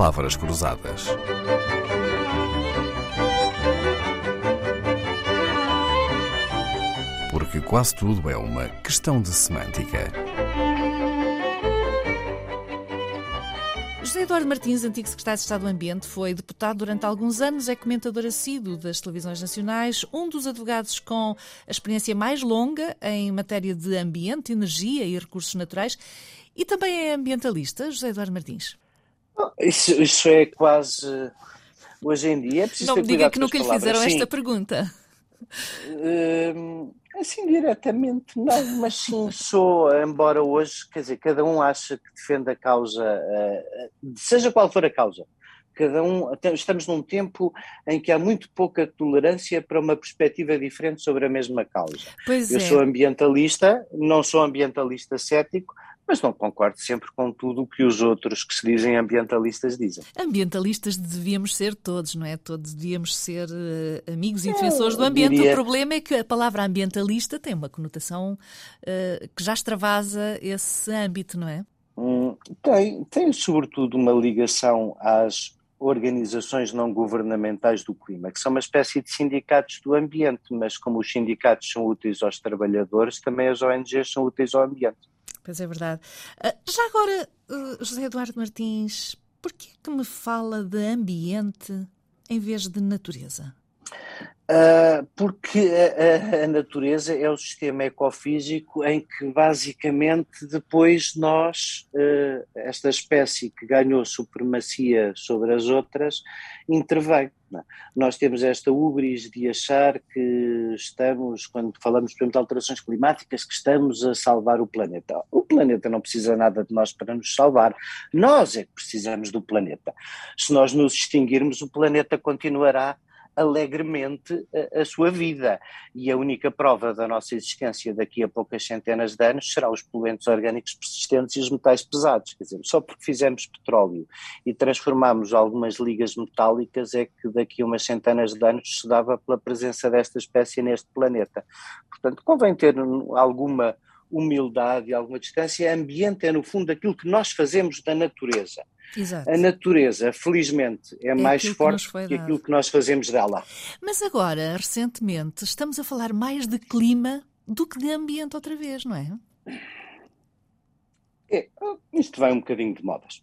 Palavras Cruzadas. Porque quase tudo é uma questão de semântica. José Eduardo Martins, antigo secretário de Estado do Ambiente, foi deputado durante alguns anos, é comentador assíduo das televisões nacionais, um dos advogados com a experiência mais longa em matéria de ambiente, energia e recursos naturais e também é ambientalista, José Eduardo Martins. Isso, isso é quase. Hoje em dia é preciso Não me diga que nunca lhe fizeram palavras. esta Sim, pergunta. hum, assim diretamente não, mas sim sou, embora hoje, quer dizer, cada um acha que defende a causa, eh, seja qual for a causa. Cada um, estamos num tempo em que há muito pouca tolerância para uma perspectiva diferente sobre a mesma causa. Pois Eu é. sou ambientalista, não sou ambientalista cético, mas não concordo sempre com tudo o que os outros que se dizem ambientalistas dizem. Ambientalistas devíamos ser todos, não é? Todos devíamos ser eh, amigos e defensores do ambiente. diria- O problema é que a palavra ambientalista tem uma conotação eh, que já extravasa esse âmbito, não é? Hum, Tem, tem sobretudo uma ligação às organizações não governamentais do clima, que são uma espécie de sindicatos do ambiente, mas como os sindicatos são úteis aos trabalhadores, também as ONGs são úteis ao ambiente. Pois é verdade. Ah, já agora, eh, José Eduardo Martins, por que me fala de ambiente em vez de natureza? Ah, porque a, a- natureza é o sistema ecofísico em que basicamente depois nós, eh, esta espécie que ganhou supremacia sobre as outras, intervém. é? Nós temos esta ubris de achar que estamos, quando falamos, por exemplo, de alterações climáticas, que estamos a salvar o planeta. O planeta não precisa nada de nós para nos salvar. Nós é que precisamos do planeta. Se nós nos extinguirmos, o planeta continuará alegremente a, a sua vida. E a única prova da nossa existência daqui a poucas centenas de anos será os poluentes orgânicos persistentes e os metais pesados. Quer dizer, só porque fizemos petróleo e transformamos algumas ligas metálicas é que daqui a umas centenas de anos se dava pela presença desta espécie neste planeta. Portanto, convém ter alguma humildade e alguma distância. Ambiente é, no fundo, aquilo que nós fazemos da natureza. Exato. A natureza, felizmente, é, mais que nos forte que dado. aquilo que nós fazemos dela. Mas agora, recentemente, estamos a falar mais de clima do que de ambiente outra vez, não é? É, isto vai um bocadinho de modas.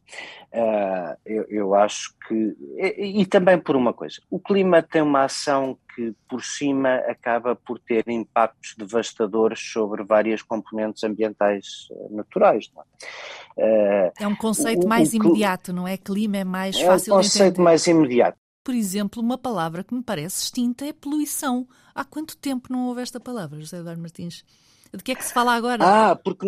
Ah, eu, eu acho que. E, e também por uma coisa: o clima tem uma ação que, por cima, acaba por ter impactos devastadores sobre várias componentes ambientais eh, naturais. É? Ah, É um conceito O- o mais cli- imediato, não é? Clima é mais é um fácil de conceito entender. mais imediato. Por exemplo, uma palavra que me parece extinta é poluição. Há quanto tempo não houve esta palavra, José Eduardo Martins? De que é que se fala agora? Ah, porque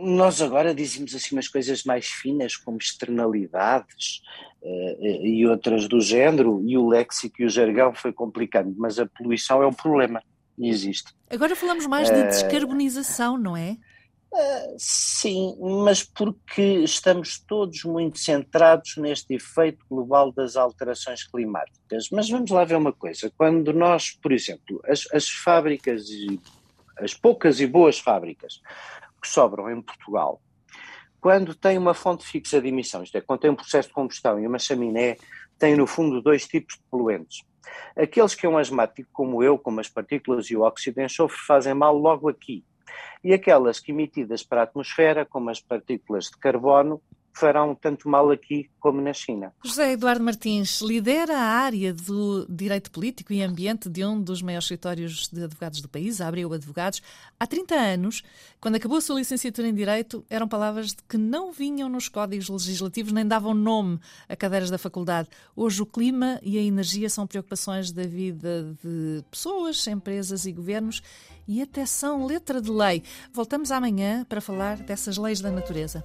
nós agora dizemos assim umas coisas mais finas, como externalidades eh, e outras do género, e o léxico e o jargão foi complicando, mas a poluição é o problema, e existe. Agora falamos mais de Eh, descarbonização, não é? Sim, mas porque estamos todos muito centrados neste efeito global das alterações climáticas. Mas vamos lá ver uma coisa: quando nós, por exemplo, as, as fábricas, as poucas e boas fábricas que sobram em Portugal, quando têm uma fonte fixa de emissão, isto é, quando tem um processo de combustão e uma chaminé, têm no fundo dois tipos de poluentes. Aqueles que é um asmático, como eu, como as partículas e o óxido de enxofre, fazem mal logo aqui e aquelas que emitidas para a atmosfera, como as partículas de carbono, farão tanto mal aqui como na China. José Eduardo Martins lidera a área do direito político e ambiente de um dos maiores escritórios de advogados do país, a Abreu Advogados. Há 30 anos, quando acabou a sua licenciatura em Direito, eram palavras que não vinham nos códigos legislativos nem davam nome a cadeiras da faculdade. Hoje o clima e a energia são preocupações da vida de pessoas, empresas e governos e até são letra de lei. Voltamos amanhã para falar dessas leis da natureza.